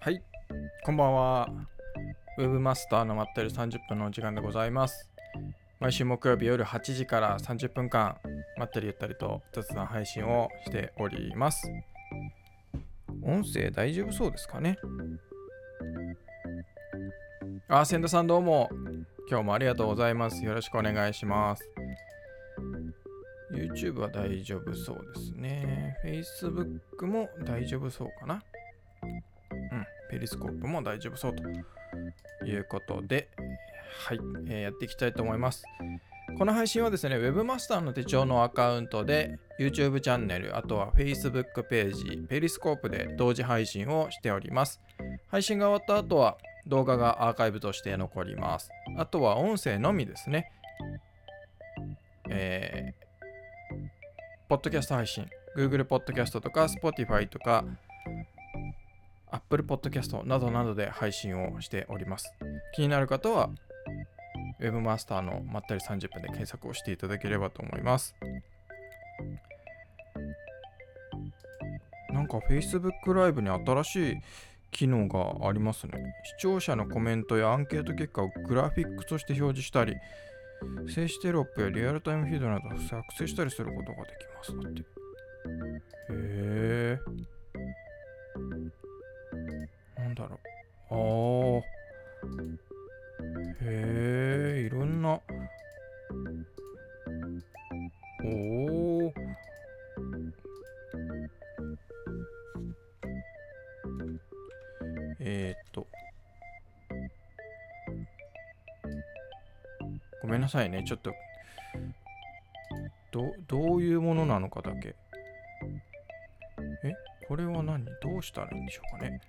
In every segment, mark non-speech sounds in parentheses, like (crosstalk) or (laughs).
はい、こんばんは。ウェブマスターのまったり30分のお時間でございます。毎週木曜日夜8時から30分間、まったりゆったりと雑談配信をしております。音声大丈夫そうですかね？あ、千田さんどうも。今日もありがとうございます。よろしくお願いします。YouTube は大丈夫そうですね。Facebook も大丈夫そうかな。うん、ペリスコープも大丈夫そうということで、はい、えーやっていきたいと思います。この配信はですね、Webmaster の手帳のアカウントで YouTube チャンネル、あとは Facebook ページ、ペリスコープで同時配信をしております。配信が終わった後は動画がアーカイブとして残ります。あとは音声のみですね。ッドキャスト配信、Google ポッドキャストとか Spotify とか Apple Podcast などなどで配信をしております。気になる方は Webmaster のまったり30分で検索をしていただければと思います。なんか Facebook ライブに新しい機能がありますね。視聴者のコメントやアンケート結果をグラフィックとして表示したり、静止テロップやリアルタイムフィードなど作成したりすることができます。だって。へえ。なんだろう。ああ。へえ、いろんな。おお。えー、っめんなさいね。ちょっと。ど、どういうものなのかだけ。え？これは何？どうしたらいいんでしょうかね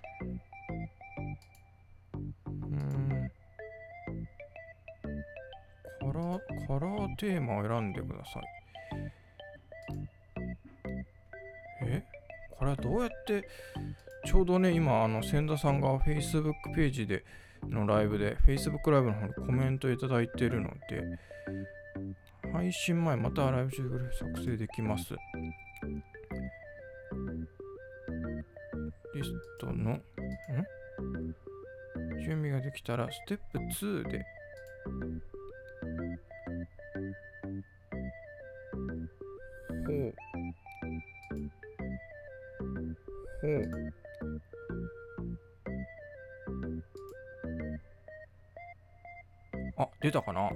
うん。カラー、カラーテーマを選んでください。え？これはどうやって、ちょうどね、今、あの、千田さんが Facebook ページでのライブで、Facebook ライブの方にコメントいただいてるので、配信前、またライブ中グループ作成できます。リストの、ん？準備ができたら、ステップ2で、ほう。出たかな？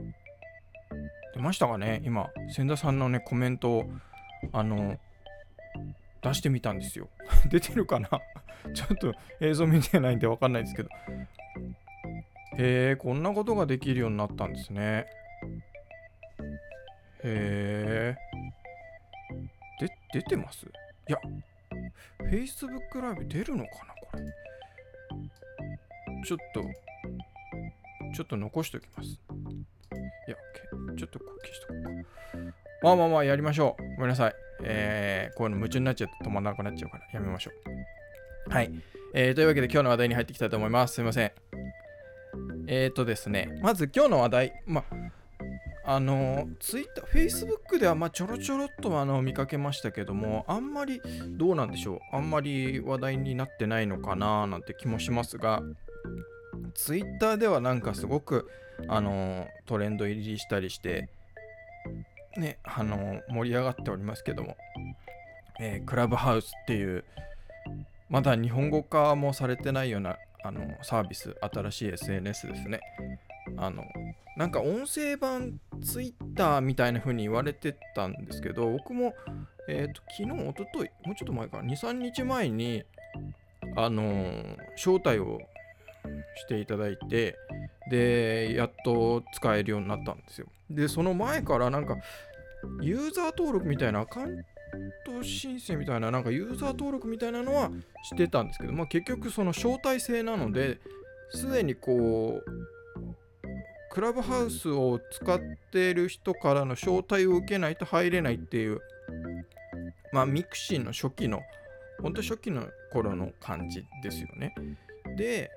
出ましたかね？今、千田さんのね、コメントを、あの、出してみたんですよ。(laughs) 出てるかな？(laughs) ちょっと映像見てないんでわかんないですけど。へえ、こんなことができるようになったんですね。へえ。で、出てます？いや、Facebook ライブ出るのかなこれ。ちょっと、ちょっと残しておきます。まあまあまあ、やりましょう。ごめんなさい。えー、こういうの夢中になっちゃうと止まらなくなっちゃうから、やめましょう。はい。えー、というわけで今日の話題に入っていきたいと思います。すいません。えーとですね、まず今日の話題、まあ、あの、ツイッター、Facebook ではまちょろちょろっとあの見かけましたけども、あんまりどうなんでしょう、あんまり話題になってないのかななんて気もしますが、ツイッターではなんかすごくあのトレンド入りしたりして、ね、あの盛り上がっておりますけども、えークラブハウスっていう、まだ日本語化もされてないようなあのサービス、新しい SNS ですね。あのなんか音声版ツイッターみたいな風に言われてたんですけど、僕も、えー、と昨日、おととい、もうちょっと前かな、2、3日前に、あのー招待をしていただいて、で、やっと使えるようになったんですよ。で、その前からなんか、ユーザー登録みたいな、アカウント申請みたいな、なんかユーザー登録みたいなのはしてたんですけど、まあ結局その招待制なので、すでにこう、クラブハウスを使っている人からの招待を受けないと入れないっていう、まあミクシーの初期の、本当初期の頃の感じですよね。で、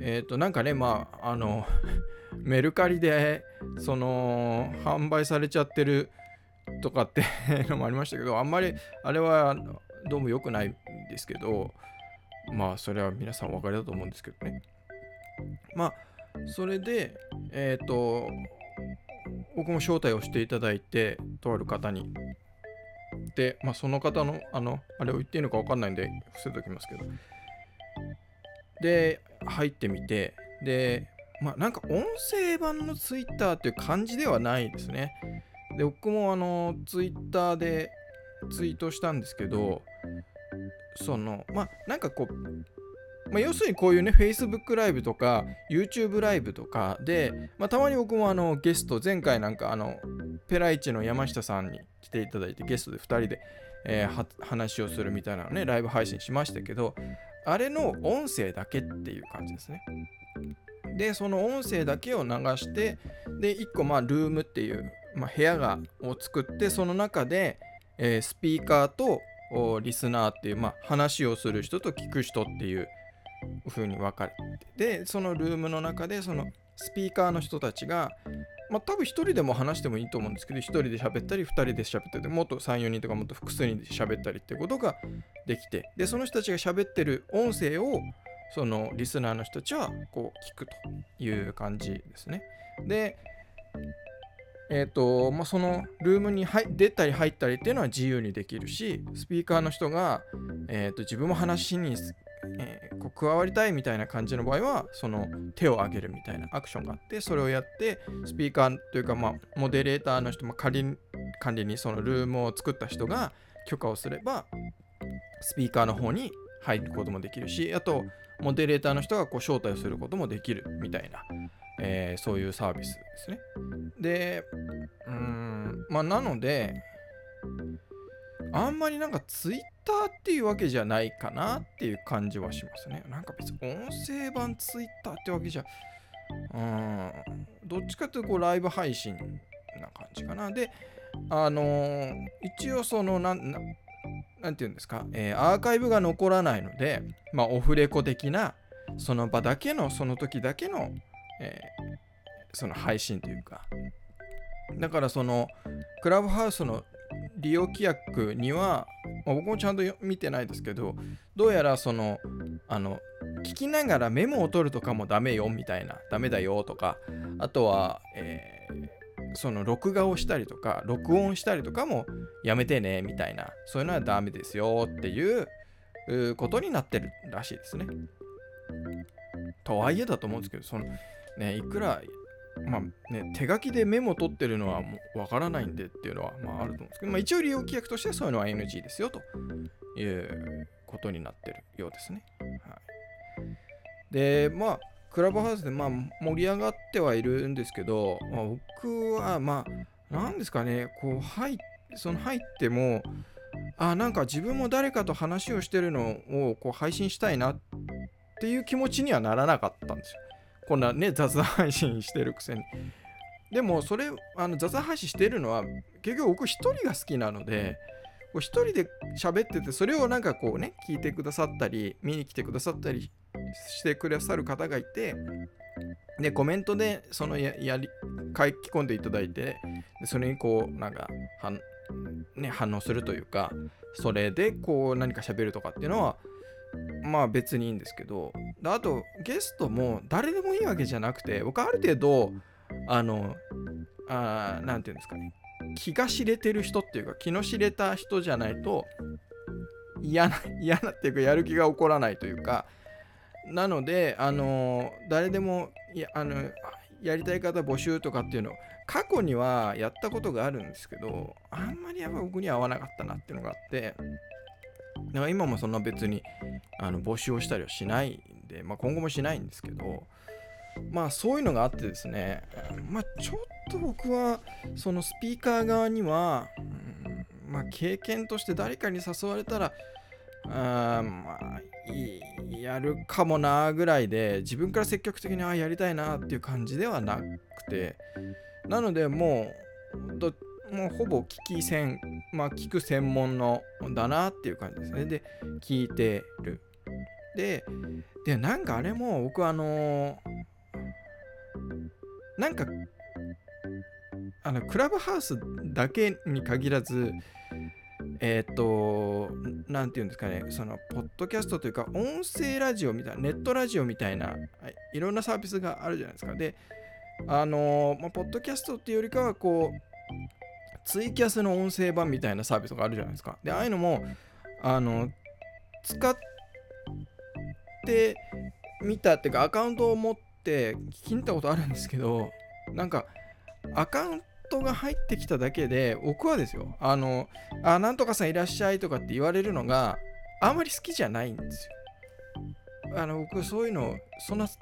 えっ、と、なんかね、まあ、あの、(laughs) メルカリで、その、販売されちゃってるとかってのもありましたけど、あんまり、あれは、どうも良くないんですけど、まあそれは皆さんお分かりだと思うんですけどね。まあそれでえっ、ー、と僕も招待をしていただいてとある方に。で、まあ、その方のあのあれを言っていいのか分かんないんで伏せておきますけど。で入ってみてでまあなんか音声版のツイッターっていう感じではないですね。で僕もあのツイッターでツイートしたんですけどそのまあなんかこう、まあ、要するにこういうね Facebook ライブとか YouTube ライブとかで、まあ、たまに僕もあのゲスト前回なんかあのペライチの山下さんに来ていただいてゲストで2人で、えー、話をするみたいなねライブ配信しましたけどあれの音声だけっていう感じですね。でその音声だけを流してで1個まあルームっていう、まあ、部屋がを作ってその中で、えー、スピーカーとリスナーっていう、まあ、話をする人と聞く人っていう風に分かれてでそのルームの中でそのスピーカーの人たちがまあ多分1人でも話してもいいと思うんですけど1人で喋ったり2人で喋ったりもっと34人とかもっと複数人で喋ったりってことができてでその人たちが喋ってる音声をそのリスナーの人たちはこう聞くという感じですね。でえっ、ー、と、まあ、そのルームに入出たり入ったりっていうのは自由にできるし、スピーカーの人が、えーと、自分も話しに、えー、こう加わりたいみたいな感じの場合は、その手を挙げるみたいなアクションがあって、それをやって、スピーカーというか、まあ、モデレーターの人も仮管理にそのルームを作った人が許可をすれば、スピーカーの方に入ることもできるし、あと、モデレーターの人がこう招待することもできるみたいなえー、そういうサービスですね。で、うん、まあ、なので、あんまりなんかツイッターっていうわけじゃないかなっていう感じはしますね。なんか別に音声版ツイッターってわけじゃ、うん、どっちかというとこうライブ配信な感じかな。で、あのー、一応その、なん、なんていうんですか、えー、アーカイブが残らないので、まあ、オフレコ的な、その場だけの、その時だけのえー、その配信というかだからそのクラブハウスの利用規約には、まあ、僕もちゃんと見てないですけどどうやらそのあの聞きながらメモを取るとかもダメよみたいなダメだよとかあとは、えー、その録画をしたりとか録音したりとかもやめてねみたいなそういうのはダメですよっていうことになってるらしいですね。とはいえだと思うんですけどそのね、いくら、まあね、手書きでメモ取ってるのはもうわからないんでっていうのは、まあ、あると思うんですけど、まあ、一応利用規約としてはそういうのは NG ですよということになってるようですね。はい、で、まあ、クラブハウスでまあ盛り上がってはいるんですけど、まあ、僕はまあ、なんですかね、こう入その入っても、あ、なんか自分も誰かと話をしてるのをこう配信したいなっていう気持ちにはならなかったんですよ。こんなね、雑談配信してるくせに。でも、それ、あの雑談配信してるのは、結局僕一人が好きなので、一人で喋ってて、それをなんかこうね、聞いてくださったり、見に来てくださったりしてくださる方がいて、で、コメントでそのやり書き込んでいただいて、それにこう、なんか、ね、反応するというか、それでこう何か喋るとかっていうのは、まあ別にいいんですけどあとゲストも誰でもいいわけじゃなくて僕ある程度あのあなんていうんですかね気が知れてる人っていうか気の知れた人じゃないと嫌な (laughs) 嫌なっていうかやる気が起こらないというかなのであの誰でもやあのやりたい方募集とかっていうのを過去にはやったことがあるんですけどあんまりやっぱ僕には合わなかったなっていうのがあってだから今もそんな別にあの募集をしたりはしないで、まあ、今後もしないんですけど、まあそういうのがあってですね、まあちょっと僕はそのスピーカー側には、うん、まあ経験として誰かに誘われたら、あまあやるかもなぐらいで自分から積極的にあやりたいなっていう感じではなくてなのでもうどもうほぼ聞き専、まあ、聞く専門のだなっていう感じですね。で、聞いてる。で、で、なんかあれも僕あのー、なんか、あの、クラブハウスだけに限らず、えっ、と、なんていうんですかね、その、ポッドキャストというか、音声ラジオみたいな、ネットラジオみたいな、いろんなサービスがあるじゃないですか。で、あのまあ、ポッドキャストっていうよりかは、こう、ツイキャスの音声版みたいなサービスがあるじゃないですか。で、ああいうのも、あの、使っててみたっていうか、アカウントを持って聞きに行ったことあるんですけど、なんか、アカウントが入ってきただけで、僕はですよ、あの、あ、なんとかさんいらっしゃいとかって言われるのがあんまり好きじゃないんですよ。あの、僕そういうの、そんな好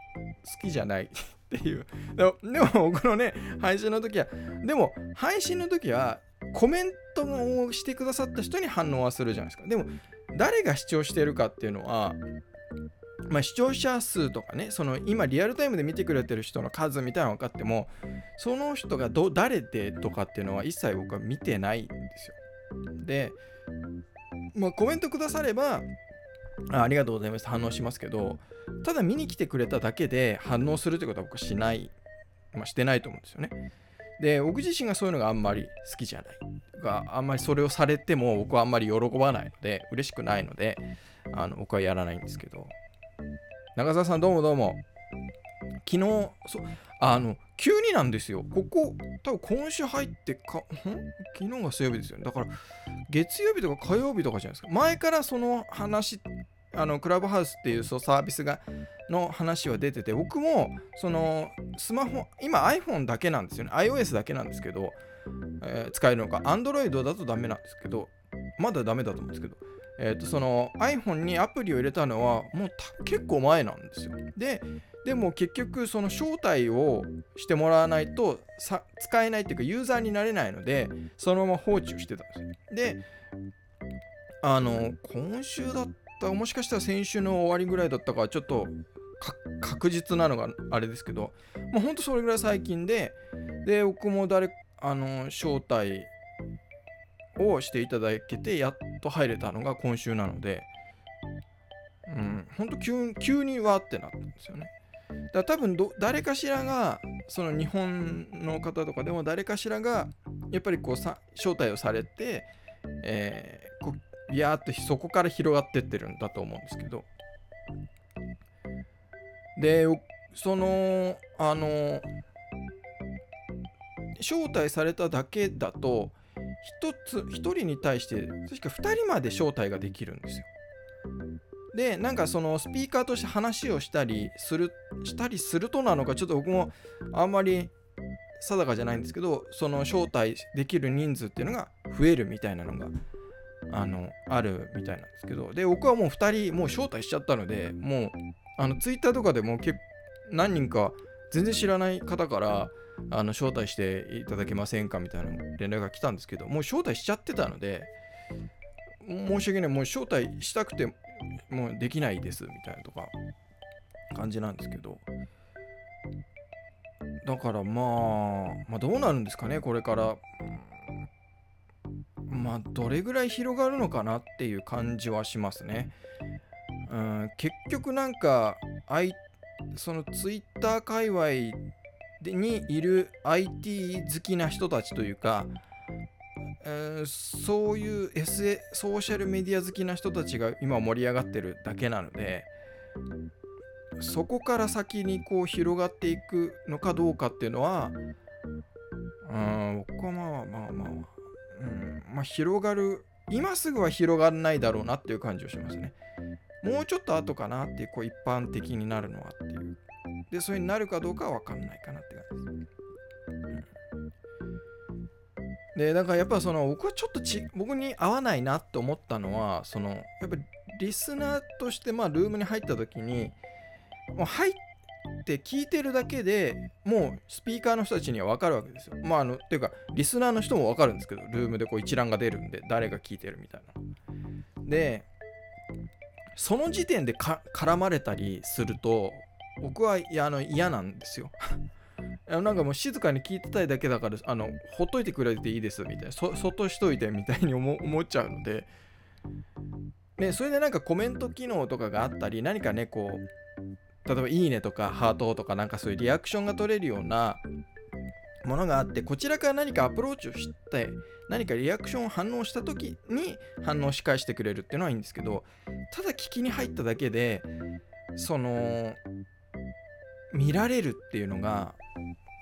きじゃない (laughs) っていう。でも、でも僕のね、配信の時は、でも、配信の時は、コメントをしてくださった人に反応はするじゃないですか。でも、誰が視聴してるかっていうのは、まあ、視聴者数とかね、その今リアルタイムで見てくれてる人の数みたいなの分かっても、その人がど誰でとかっていうのは一切僕は見てないんですよ。で、まあ、コメントくださればあ、ありがとうございます反応しますけど、ただ見に来てくれただけで反応するってことは僕はしない、まあ、してないと思うんですよね。で、僕自身がそういうのがあんまり好きじゃない。があんまりそれをされても僕はあんまり喜ばないので、嬉しくないので、あの僕はやらないんですけど。長澤さんどうもどうも。昨日、そあの、急になんですよ。ここ、多分今週入ってか、ん？昨日が水曜日ですよね。だから、月曜日とか火曜日とかじゃないですか。前からその話、あの、クラブハウスっていうそうサービスが、の話は出てて、僕も、その、スマホ、今 iPhone だけなんですよね。iOS だけなんですけど、えー、使えるのか。Android だとダメなんですけど、まだダメだと思うんですけど、え、ー、と、その iPhone にアプリを入れたのはもう結構前なんですよ。で、でも結局その招待をしてもらわないとさ使えないっていうかユーザーになれないのでそのまま放置をしてたんですよ。であの今週だったもしかしたら先週の終わりぐらいだったかちょっと確実なのがあれですけどもうほんとそれぐらい最近でで僕も誰あの招待をしていただけてやっと入れたのが今週なのでうんほんと急急にわってなったんですよね。だ多分誰かしらがその日本の方とかでも誰かしらがやっぱりこうさ招待をされて、えー、こうやーっとそこから広がってってるんだと思うんですけどでそのあの招待されただけだと1つ1人に対して確か2人まで招待ができるんですよ。でなんかそのスピーカーとして話をしたりするしたりするとなのかちょっと僕もあんまり定かじゃないんですけどその招待できる人数っていうのが増えるみたいなのがあのあるみたいなんですけどで僕はもう2人もう招待しちゃったのでもうあのツイッターとかでも結何人か全然知らない方からあの招待していただけませんかみたいな連絡が来たんですけどもう招待しちゃってたので申し訳ないもう招待したくてもうできないですみたいなとか感じなんですけど。だからまあ、まあ、どうなるんですかねこれから。まあどれぐらい広がるのかなっていう感じはしますね。うん結局なんかそのツイッター界隈にいる IT 好きな人たちというかえー、そういう、SA、ソーシャルメディア好きな人たちが今盛り上がってるだけなのでそこから先にこう広がっていくのかどうかっていうのはうん僕はまあまあまあ、うんまあ、広がる今すぐは広がらないだろうなっていう感じをしますね。もうちょっと後かなっていうこう一般的になるのはっていうでそれになるかどうかは分かんないかなって感じですでだからやっぱその僕はちょっとち僕に合わないなって思ったのはそのやっぱりリスナーとしてまあルームに入った時にもう入って聞いてるだけでもうスピーカーの人たちには分かるわけですよ。まああのっていうかリスナーの人も分かるんですけどルームでこう一覧が出るんで誰が聞いてるみたいな。でその時点で絡まれたりすると僕はいやあの嫌なんですよ。(laughs) なんかもう静かに聞いてたいだけだから、あの、ほっといてくれていいですみたいな、そ、そっとしといてみたいに思 (laughs) っちゃうので、ね、それでなんかコメント機能とかがあったり、何かね、こう、例えばいいねとかハートとかなんかそういうリアクションが取れるようなものがあってこちらから何かアプローチをして何かリアクションを反応した時に反応し返してくれるっていうのはいいんですけどただ聞きに入っただけでその見られるっていうのが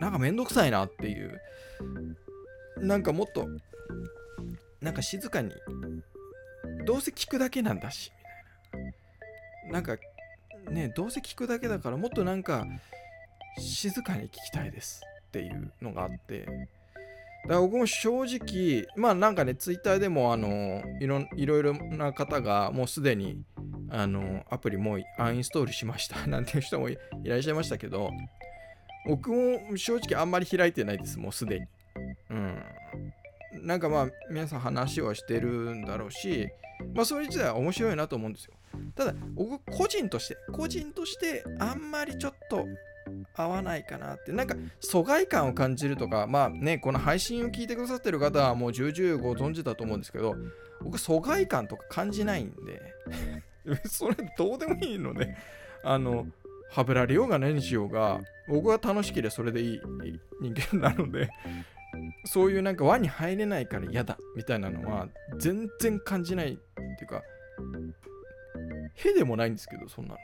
なんかめんどくさいなっていう。なんかもっとなんか静かにどうせ聞くだけなんだしみたいな。なんかねどうせ聞くだけだからもっとなんか静かに聞きたいですっていうのがあって。だから僕も正直まあなんかねツイッターでもあのいろいろいろな方がもうすでにあのアプリもうアンインストールしました。(laughs) なんていう人もいらっしゃいましたけど僕も正直あんまり開いてないですもうすでに。うん。なんかまあ皆さん話はしてるんだろうしまあそれ自体は面白いなと思うんですよ。ただ僕個人として個人としてあんまりちょっと合わないかなって。なんか疎外感を感じるとかまあねこの配信を聞いてくださってる方はもう重々ご存知だと思うんですけど僕疎外感とか感じないんで (laughs) それどうでもいいのであのはぶられようが何しようが僕は楽しければそれでいい人間なのでそういうなんか輪に入れないから嫌だみたいなのは全然感じないっていうかへでもないんですけどそんなの。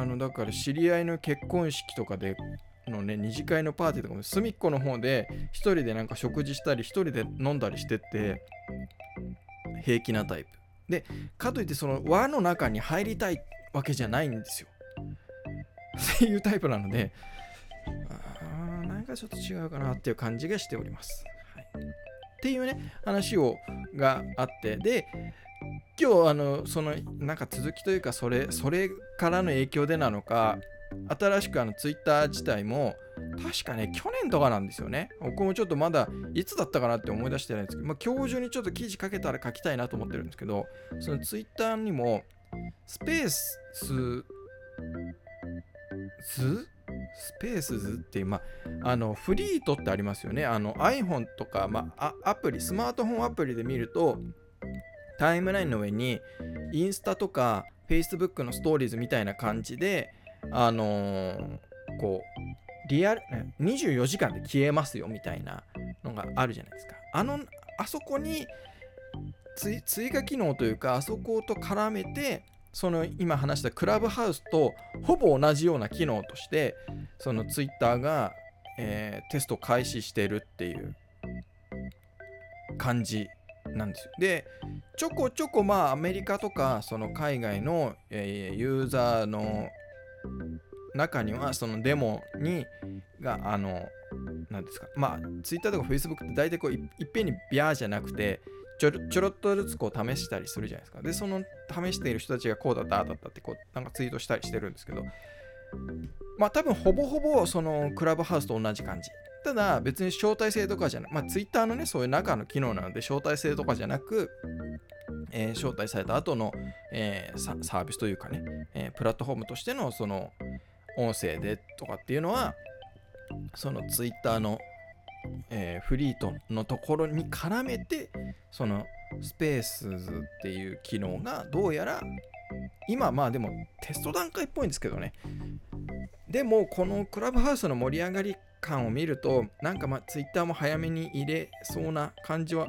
あのだから知り合いの結婚式とかでのね二次会のパーティーとかも隅っこの方で一人でなんか食事したり一人で飲んだりしてって平気なタイプ。でかといってその輪の中に入りたいわけじゃないんですよ。っていうタイプなのであなんかちょっと違うかなっていう感じがしております、はい、っていうね話をがあってで今日あのそのなんか続きというかそれそれからの影響でなのか新しくあのツイッター自体も確かね去年とかなんですよね。僕もちょっとまだいつだったかなって思い出してないんですけど、まあ、今日中にちょっと記事書けたら書きたいなと思ってるんですけどそのツイッターにもスペースズスペースズっていう、まあ、あのフリートってありますよね。あの iPhone とか、まあ、アプリスマートフォンアプリで見るとタイムラインの上にインスタとか Facebook のストーリーズみたいな感じであのー、こうリアル24時間で消えますよみたいなのがあるじゃないですかあのあそこに追加機能というかあそこと絡めてその今話したクラブハウスとほぼ同じような機能としてそのツイッターが、えー、テスト開始してるっていう感じなんですよ。でちょこちょこまあアメリカとかその海外の、えー、ユーザーの中にはそのデモにがあの何ですかまあツイッターとかフェイスブックって大体こういっぺんにビャーじゃなくてちょちょろっとずつこう試したりするじゃないですか。でその試している人たちがこうだったああだったってこうなんかツイートしたりしてるんですけどまあ多分ほぼほぼそのクラブハウスと同じ感じ。ただ別に招待制とかじゃなく、まあ、ツイッターのね、そういう中の機能なので招待制とかじゃなく、えー、招待された後の、えー、サービスというかね、えー、プラットフォームとしてのその音声でとかっていうのは、そのツイッターの、えフリートのところに絡めて、そのスペースズっていう機能がどうやら今まあでもテスト段階っぽいんですけどね。でもこのクラブハウスの盛り上がり感を見るとなんかまあツイッターも早めに入れそうな感じは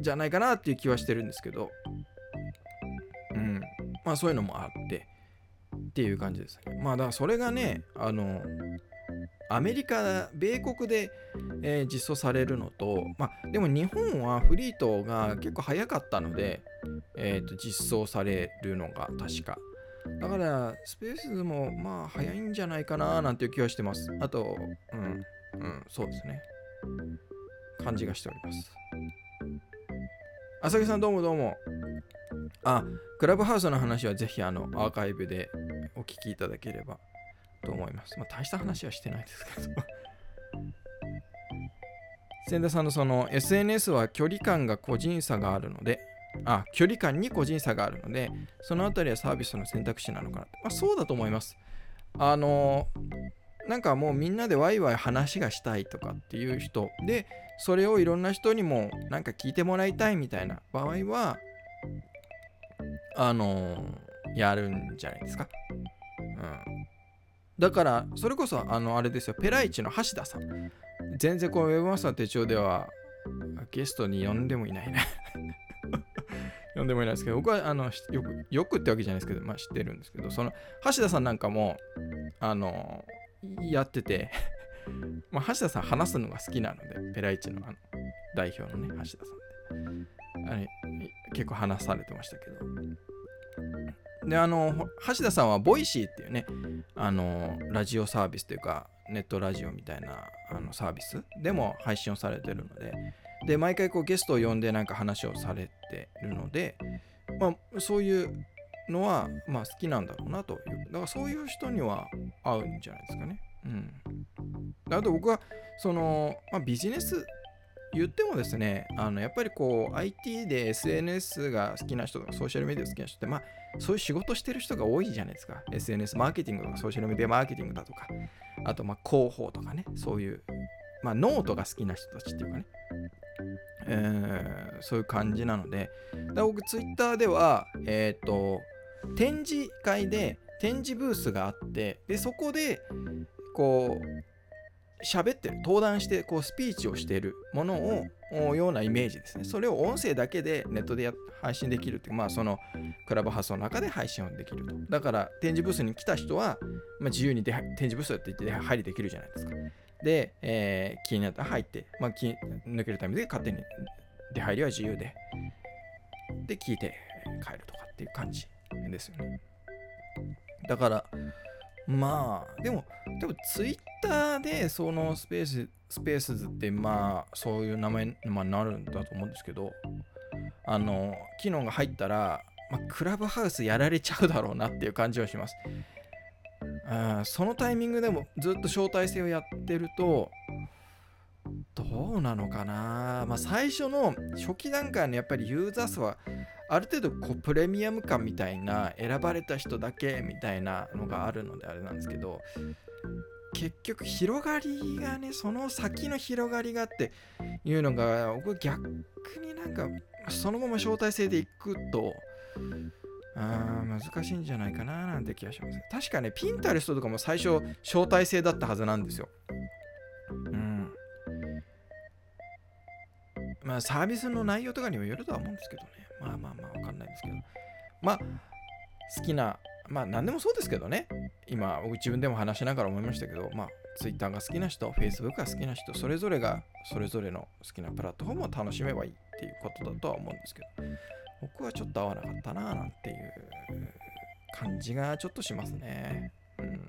じゃないかなっていう気はしてるんですけど。うん。まあそういうのもあって。っていう感じですねまあだからそれがねあのアメリカ、米国で、えー、実装されるのと、まあ、でも日本はフリートが結構早かったので、えー、と実装されるのが確か。だから、スペースもまあ早いんじゃないかななんていう気はしてます。あと、うん、うん、そうですね。感じがしております。浅木さんどうもどうも。あ、クラブハウスの話はぜひあのアーカイブで聞きいただければと思います。まあ、大した話はしてないですけど千田さんのその SNS は距離感が個人差があるので、あ、距離感に個人差があるので、そのあたりはサービスの選択肢なのかな。まあ、そうだと思います。あのなんかもうみんなでワイワイ話がしたいとかっていう人で、それをいろんな人にもなんか聞いてもらいたいみたいな場合は、あのやるんじゃないですか。だからそれこそあのあれですよ。ペライチの橋田さん。全然このウェブマスター手帳ではゲストに呼んでもいないね。(laughs) 呼んでもいないですけど僕はあのよくよくってわけじゃないですけど、まあ、知ってるんですけどその橋田さんなんかもあのやってて (laughs) まあ、橋田さん話すのが好きなのでペライチのあの代表のね橋田さんであれ結構話されてましたけど。であの橋田さんはボイシーっていうねあのラジオサービスというかネットラジオみたいなあのサービスでも配信をされてるのでで毎回こうゲストを呼んでなんか話をされてるので、まあ、そういうのは、まあ、好きなんだろうなというだからそういう人には合うんじゃないですかね。うん、あと僕はその、まあ、ビジネス言ってもですね、あのやっぱりこう IT で SNS が好きな人とかソーシャルメディア好きな人って、まあそういう仕事してる人が多いじゃないですか。SNS マーケティングとかソーシャルメディアマーケティングだとか、あとまあ広報とかね、そういう、まあノートが好きな人たちっていうかね、えー、そういう感じなので、だ僕 Twitter では、えっ、ー、と、展示会で展示ブースがあって、で、そこで、こう、喋ってる登壇してこうスピーチをしているものをようなイメージですね。それを音声だけでネットで配信できるってまあそのクラブハウスの中で配信をできると。だから展示ブースに来た人は、まあ、自由に展示ブースって言って入りできるじゃないですか。で、えー、気になったら入って、まあ、気抜けるためで勝手に出入りは自由でで聞いて帰るとかっていう感じですよね。だからまあでも多分ツイッターでそのスペーススペースズってまあそういう名前になるんだと思うんですけどあの機能が入ったら、まあ、クラブハウスやられちゃうだろうなっていう感じはします。あそのタイミングでもずっと招待制をやってるとどうなのかな？まあ最初の初期段階のやっぱりユーザー数はある程度こうプレミアム感みたいな選ばれた人だけみたいなのがあるのであれなんですけど結局広がりがねその先の広がりがっていうのが僕逆になんかそのまま招待制でいくとあ難しいんじゃないかななんて気がします。確かねピンタレストとかも最初招待制だったはずなんですよ。うん。まあサービスの内容とかにもよるとは思うんですけどね。まあまあまあわかんないですけど。まあ好きなまあ何でもそうですけどね。今自分でも話しながら思いましたけどまあ Twitter が好きな人 Facebook が好きな人それぞれがそれぞれの好きなプラットフォームを楽しめばいいっていうことだとは思うんですけど僕はちょっと合わなかったななんていう感じがちょっとしますね。うん。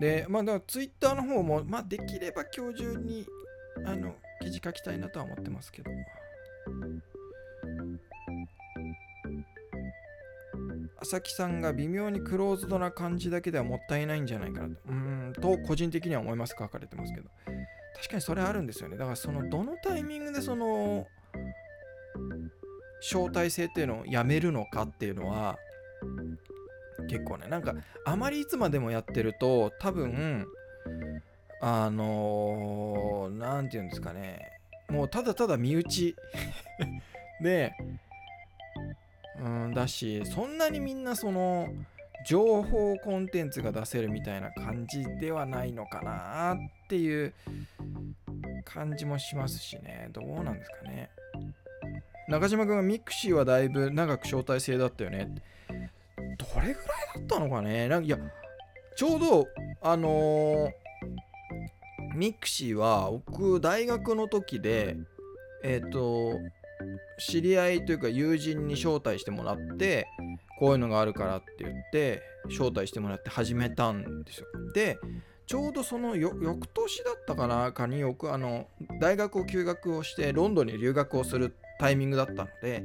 で、まあ、だからツイッターの方も、まあ、できれば今日中にあの記事書きたいなとは思ってますけど。朝木さんが微妙にクローズドな感じだけではもったいないんじゃないかなと。うんと、個人的には思います書かれてますけど。確かにそれあるんですよね。だからそのどのタイミングでその招待制っていうのをやめるのかっていうのは結構ねなんかあまりいつまでもやってると多分あの何、ー、て言うんですかねもうただただ身内 (laughs) でうんだしそんなにみんなその情報コンテンツが出せるみたいな感じではないのかなっていう感じもしますしね。どうなんですかね。中島君がミクシーはだいぶ長く招待制だったよね。どれぐらいだったのかね。なんかいやちょうどあのー、ミクシーは僕大学の時でえっ、ー、と知り合いというか友人に招待してもらってこういうのがあるからって言って招待してもらって始めたんですよ。でちょうどその翌年だったかなかによくあの大学を休学をしてロンドンに留学をするタイミングだったので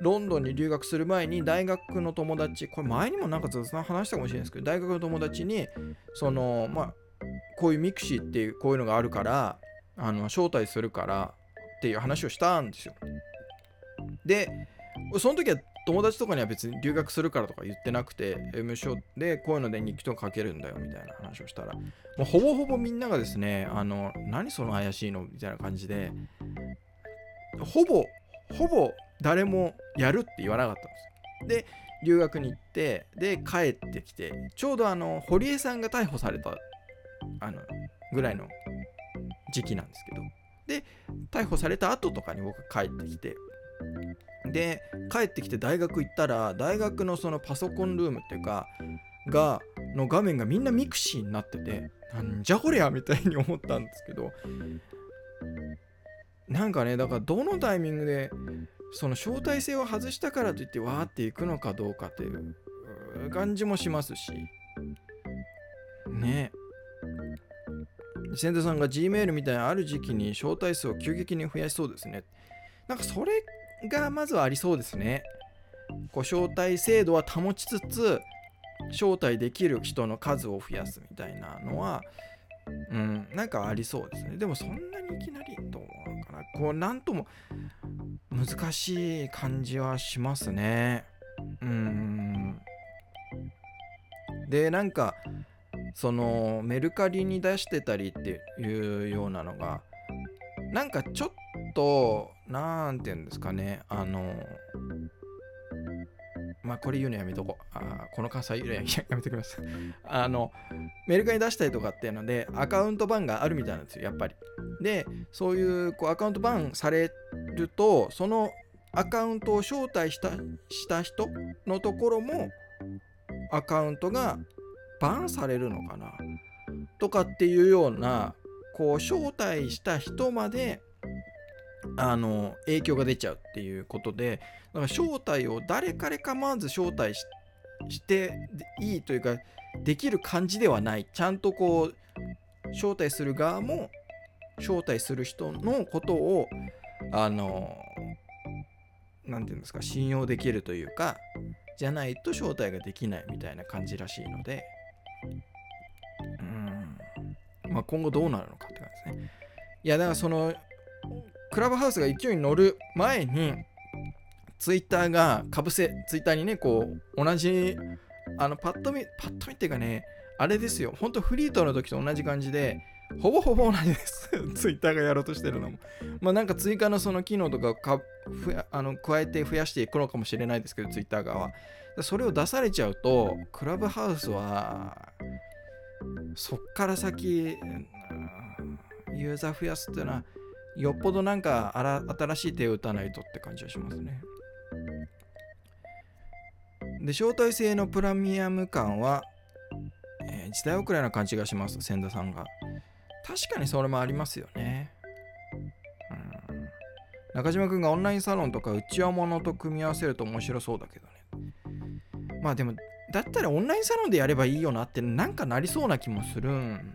ロンドンに留学する前に大学の友達これ前にもなんか雑談話したかもしれないですけど大学の友達にそのまあこういうミクシーっていうこういうのがあるからあの招待するからっていう話をしたんですよ。でその時は友達とかには別に留学するからとか言ってなくて M 書でこういうので日記とか書けるんだよみたいな話をしたらもうほぼほぼみんながですねあの何その怪しいの？みたいな感じでほぼほぼ誰もやるって言わなかったんです。で留学に行ってで帰ってきてちょうどあの堀江さんが逮捕されたあのぐらいの時期なんですけどで逮捕された後とかに僕帰ってきて。で帰ってきて大学行ったら大学のそのパソコンルームっていうかがの画面がみんなミクシーになっててなんじゃこりゃみたいに思ったんですけど。なんかねだからどのタイミングでその招待制を外したからといってわーっていくのかどうかっていう感じもしますし。ね。千田さんが Gmail みたいなある時期に招待数を急激に増やしそうですね。なんかそれがまずはありそうですね。こう招待制度は保ちつつ招待できる人の数を増やすみたいなのはうんなんかありそうですね。でもそんなにいきなりどうのかな。こうなんとも難しい感じはしますね。うん。でなんかそのメルカリに出してたりっていうようなのがなんかちょっと何て言うんですかねあのまあこれ言うのやめとこう。あこの関西言うのや (laughs) やめてください。あの、メルカリ出したりとかっていうので、アカウント版があるみたいなんですよ、やっぱり。で、そういうこうアカウント版されると、そのアカウントを招待したした人のところも、アカウントがバンされるのかな？とかっていうような、こう、招待した人まで、あの影響が出ちゃうっていうことでだから招待を誰彼構わず招待していいというかできる感じではない。ちゃんとこう招待する側も招待する人のことをあの何て言うんですか信用できるというかじゃないと招待ができないみたいな感じらしいので。まあ今後どうなるのかって感じですね。いやだからそのクラブハウスが勢いに乗る前にツイッターがかぶせツイッターにねこう同じあのパッと見パッと見っていうかねあれですよ。ほんとフリートの時と同じ感じでほぼほぼ同じです。(laughs) ツイッターがやろうとしてるのも。まあなんか追加のその機能とかかふやあの加えて増やしていくのかもしれないですけどツイッター側は。それを出されちゃうとクラブハウスはそっから先ユーザー増やすっていうのはよっぽどなんか新しい手を打たないとって感じはしますね。で、招待制のプラミアム感は、えー、時代遅れな感じがします、千田さんが。確かにそれもありますよね。うん、中島君がオンラインサロンとか内輪物と組み合わせると面白そうだけどね。まあでも、だったらオンラインサロンでやればいいよなってなんかなりそうな気もするん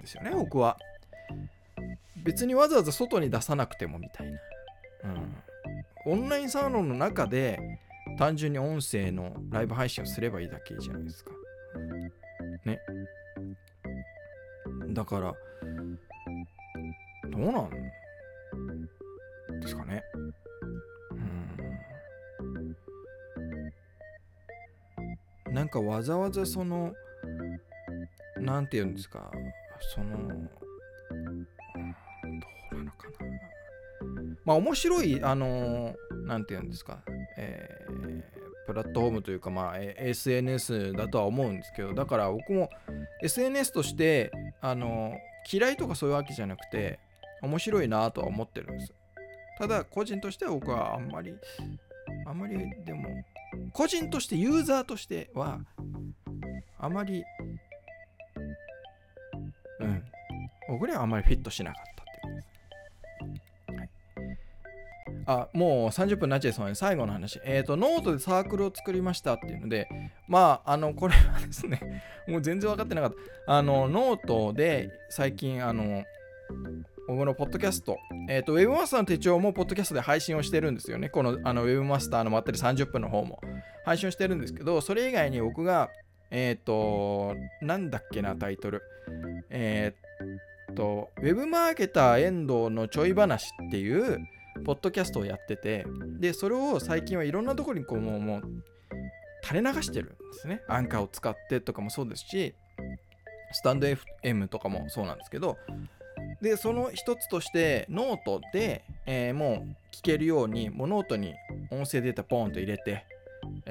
ですよね、僕は。別にわざわざ外に出さなくてもみたいな。うん。オンラインサロンの中で単純に音声のライブ配信をすればいいだけじゃないですか。ね。だから、どうなんですかね。なんかわざわざその、なんて言うんですか、そのどうなのかな、まあ面白い、あのー、て言うんですか、えー、プラットフォームというか、まあ、SNS だとは思うんですけど、だから僕も SNS として、あの、嫌いとかそういうわけじゃなくて、面白いなとは思ってるんです。ただ、個人としては僕はあんまり、あんまりでも、個人として、ユーザーとしては、あまり、うん、僕にはあまりフィットしなかった。あ、もう30分になっちゃいそうね。最後の話。えっ、ー、と、ノートでサークルを作りましたっていうので、まあ、あの、これはですね、(laughs) もう全然分かってなかった。あの、ノートで最近、あの、僕のポッドキャスト、えっ、ー、と、ウェブマスターの手帳もポッドキャストで配信をしてるんですよね。この、あの、ウェブマスターのまったり30分の方も配信してるんですけど、それ以外に僕が、えっ、ー、と、なんだっけな、タイトル。えっ、と、ウェブマーケター遠藤のちょい話っていう、ポッドキャストをやってて、で、それを最近はいろんなところにこうもうもう垂れ流してるんですね。アンカーを使ってとかもそうですし、スタンド FM とかもそうなんですけど、で、その一つとして、ノートで、えー、もう聞けるように、もうノートに音声データポーンと入れて、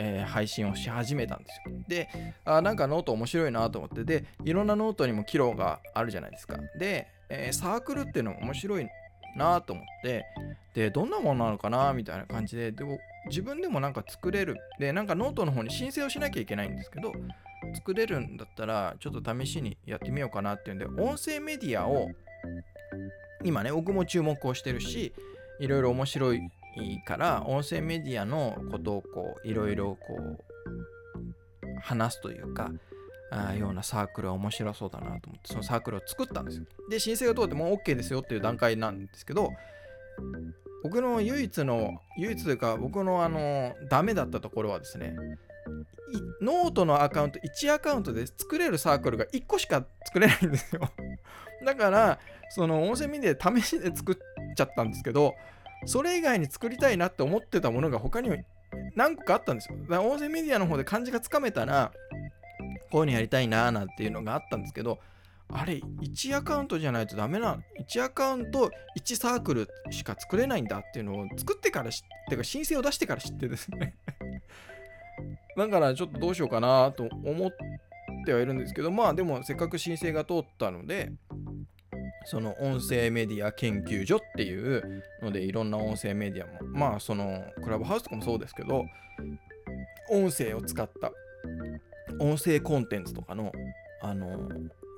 えー、配信をし始めたんですよ。で、あなんかノート面白いなと思って、で、いろんなノートにも機能があるじゃないですか。で、えー、サークルっていうのも面白いなと思って、で、どんなものなのかなみたいな感じで、でも自分でもなんか作れる。で、なんかノートの方に申請をしなきゃいけないんですけど、作れるんだったら、ちょっと試しにやってみようかなっていうんで、音声メディアを、今ね、僕も注目をしてるし、いろいろ面白いから音声メディアのことをこういろいろこう話すというかあようなサークルは面白そうだなと思ってそのサークルを作ったんですよ。で申請が通ってもう OK ですよっていう段階なんですけど僕の唯一の唯一というか僕のあのダメだったところはですねノートのアカウント1アカウントで作れるサークルが1個しか作れないんですよ。だからその音声メディアで試しで作っちゃったんですけどそれ以外に作りたいなって思ってたものが他にも何個かあったんですよ。だから音声メディアの方で感じがつかめたら、こういうのやりたいなーなんていうのがあったんですけど、あれ、1アカウントじゃないとダメな、1アカウント1サークルしか作れないんだっていうのを作ってから知って、か申請を出してから知ってですね (laughs) だからちょっとどうしようかなと思ってはいるんですけど、まあでもせっかく申請が通ったので、その音声メディア研究所っていうのでいろんな音声メディアもまあそのクラブハウスとかもそうですけど音声を使った音声コンテンツとかのあの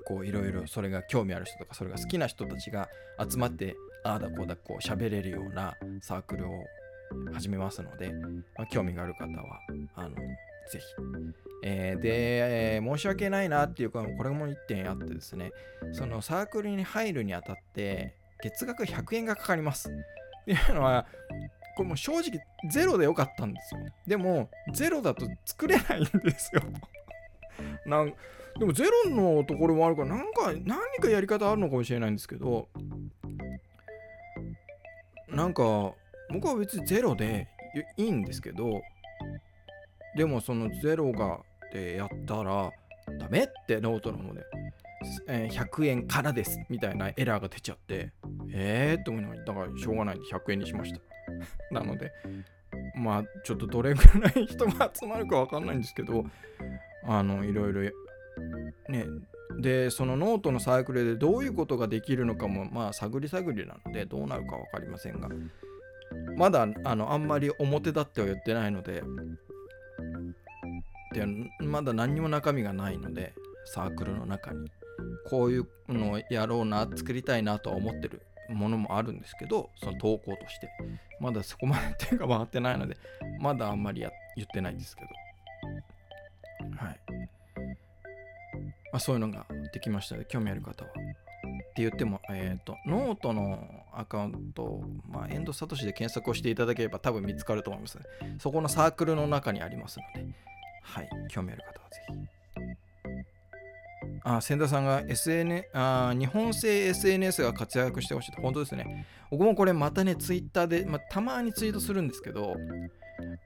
こういろいろそれが興味ある人とかそれが好きな人たちが集まってああだこうだこう喋れるようなサークルを始めますので、まあ、興味がある方はあのぜひ。えー、で、えー、申し訳ないなっていうか、これも1点あってですね、そのサークルに入るにあたって、月額100円がかかります。っていうのは、これも正直ゼロでよかったんですよ。でも、ゼロだと作れないんですよ。(laughs) なんでもゼロのところもあるから、なんか、何かやり方あるのかもしれないんですけど、なんか、僕は別にゼロでいいんですけど、でもそのゼロがでやったらダメってノートの方で、えー、100円からですみたいなエラーが出ちゃってえーって思いながらだからしょうがないんで100円にしました。(laughs) なのでまあちょっとどれぐらい人が集まるかわかんないんですけどあのいろいろね。でそのノートのサークルでどういうことができるのかもまあ探り探りなのでどうなるか分かりませんが。まだあのあんまり表立っては言ってないのででまだ何にも中身がないのでサークルの中に。こういうのをやろうな作りたいなとは思ってるものもあるんですけどその投稿として。まだそこまで手が回ってないのでまだあんまりや言ってないんですけど。はい、まあ、そういうのができました。ので興味ある方は。って言っても、えっ、ー、と、ノートのアカウント、まあ、エンドサトシで検索をしていただければ多分見つかると思います、ね。そこのサークルの中にありますので、はい、興味ある方はぜひ。あ、千田さんが SN あ日本製 SNS が活躍してほしいと。本当ですね。僕もこれまたね、ツイッターで、まあ、たまにツイートするんですけど、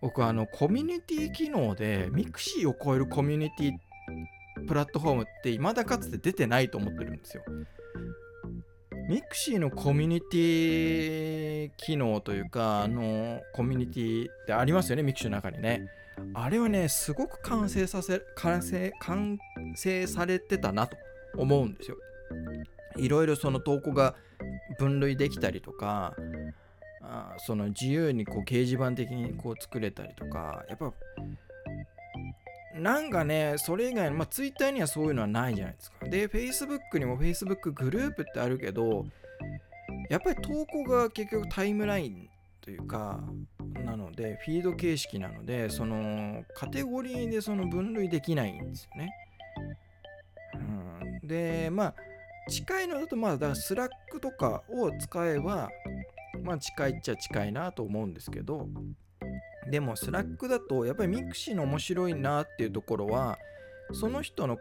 僕あの、コミュニティ機能で、ミクシーを超えるコミュニティプラットフォームって未だかつて出てないと思ってるんですよ。ミクシーのコミュニティ機能というか、あの、コミュニティってありますよね、ミクシーの中にね。あれはね、すごく完成させ、完成、完成されてたなと思うんですよ。いろいろその投稿が分類できたりとか、あその自由にこう掲示板的にこう作れたりとか、やっぱ、なんかね、それ以外の、まあ、Twitter にはそういうのはないじゃないですか。で、Facebook にも Facebook グループってあるけど、やっぱり投稿が結局タイムラインというか、なので、フィード形式なので、そのカテゴリーでその分類できないんですよね。うん、で、まあ、近いのだと、まあ、だスラックとかを使えば、まあ、近いっちゃ近いなと思うんですけど、でも、スラックだと、やっぱりミクシーの面白いなっていうところは、その人の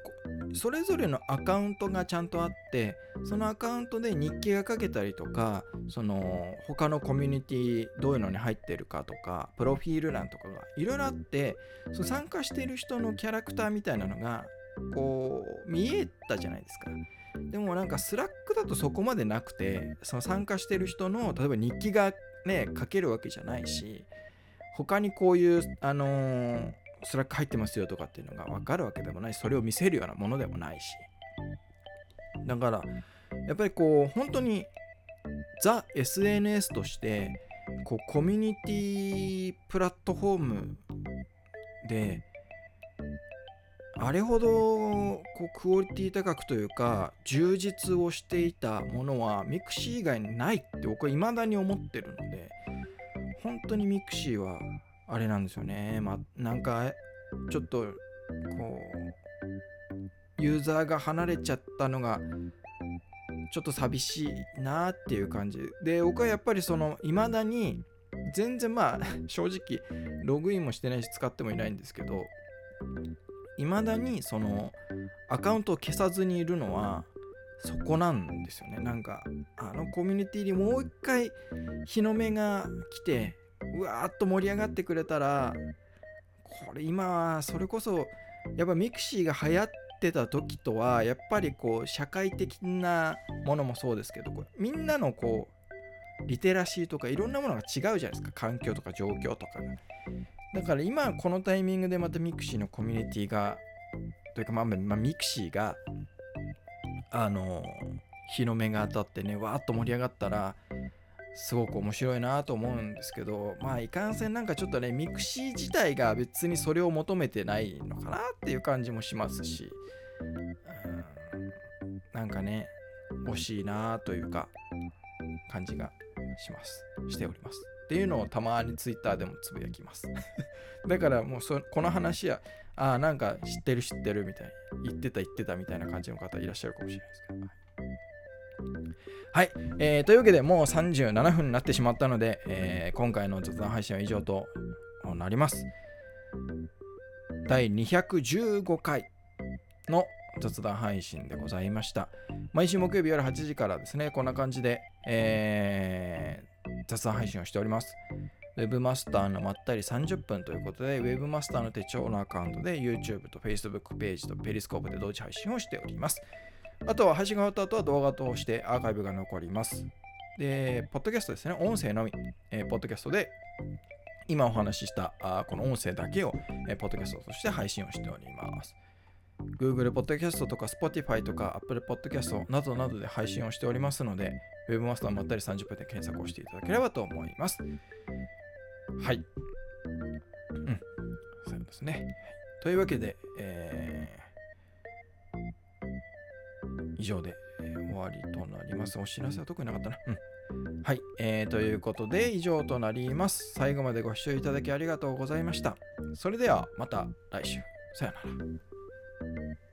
それぞれのアカウントがちゃんとあってそのアカウントで日記が書けたりとかその他のコミュニティどういうのに入ってるかとかプロフィール欄とかがいろいろあってその参加している人のキャラクターみたいなのがこう見えたじゃないですか。でもなんかスラックだとそこまでなくてその参加してる人の例えば日記がね書けるわけじゃないし他にこういう、あのー、スラック入ってますよとかっていうのが分かるわけでもないしそれを見せるようなものでもないし。だからやっぱりこう本当にザ SNS としてこうコミュニティプラットフォームであれほどこうクオリティ高くというか充実をしていたものはミクシー以外にないって僕は未だに思ってるので本当にミクシーはあれなんですよね。まあなんかちょっとこうユーザーが離れちゃったのがちょっと寂しいなっていう感じ。で僕はやっぱりその未だに全然まあ (laughs) 正直ログインもしてないし使ってもいないんですけど未だにそのアカウントを消さずにいるのはそこなんですよね。なんかあのコミュニティにもう一回日の目が来てうわーっと盛り上がってくれたらこれ今はそれこそやっぱミクシーが流行ってた時とはやっぱりこう社会的なものもそうですけどこれみんなのこうリテラシーとかいろんなものが違うじゃないですか。環境とか状況とかだから今このタイミングでまたミクシーのコミュニティがというかまあ、まあ、ミクシーがあの日の目が当たってねわーっと盛り上がったらすごく面白いなと思うんですけどまあいかんせんなんかちょっとね mixi 自体が別にそれを求めてないのかなっていう感じもしますしうんなんかね惜しいなというか感じがします。しております。っていうのをたまにツイッターでもつぶやきます。(laughs) だからもうそこの話はああなんか知ってる知ってるみたいに言ってた言ってたみたいな感じの方いらっしゃるかもしれないですけど。はい、えー、というわけでもう37分になってしまったので、えー、今回の雑談配信は以上となります第215回の雑談配信でございました毎週木曜日夜8時からですねこんな感じで、えー雑談配信をしております。Webmaster のまったり30分ということで、Webmaster の手帳のアカウントで YouTube と Facebook ページと Periscope で同時配信をしております。あとは配信が終わった後は動画としてアーカイブが残ります。で、ポッドキャストですね、音声のみ、えー、ポッドキャストで今お話ししたあこの音声だけを、えー、ポッドキャストとして配信をしております。Google Podcast とか Spotify とか Apple Podcast などなどで配信をしておりますので、Webmaster まったり30分で検索をしていただければと思います。はい。うん。そうですね。というわけで、えー、以上で、えー、終わりとなります。お知らせは特になかったな。うん。はい、えー。ということで、以上となります。最後までご視聴いただきありがとうございました。それではまた来週。さよなら。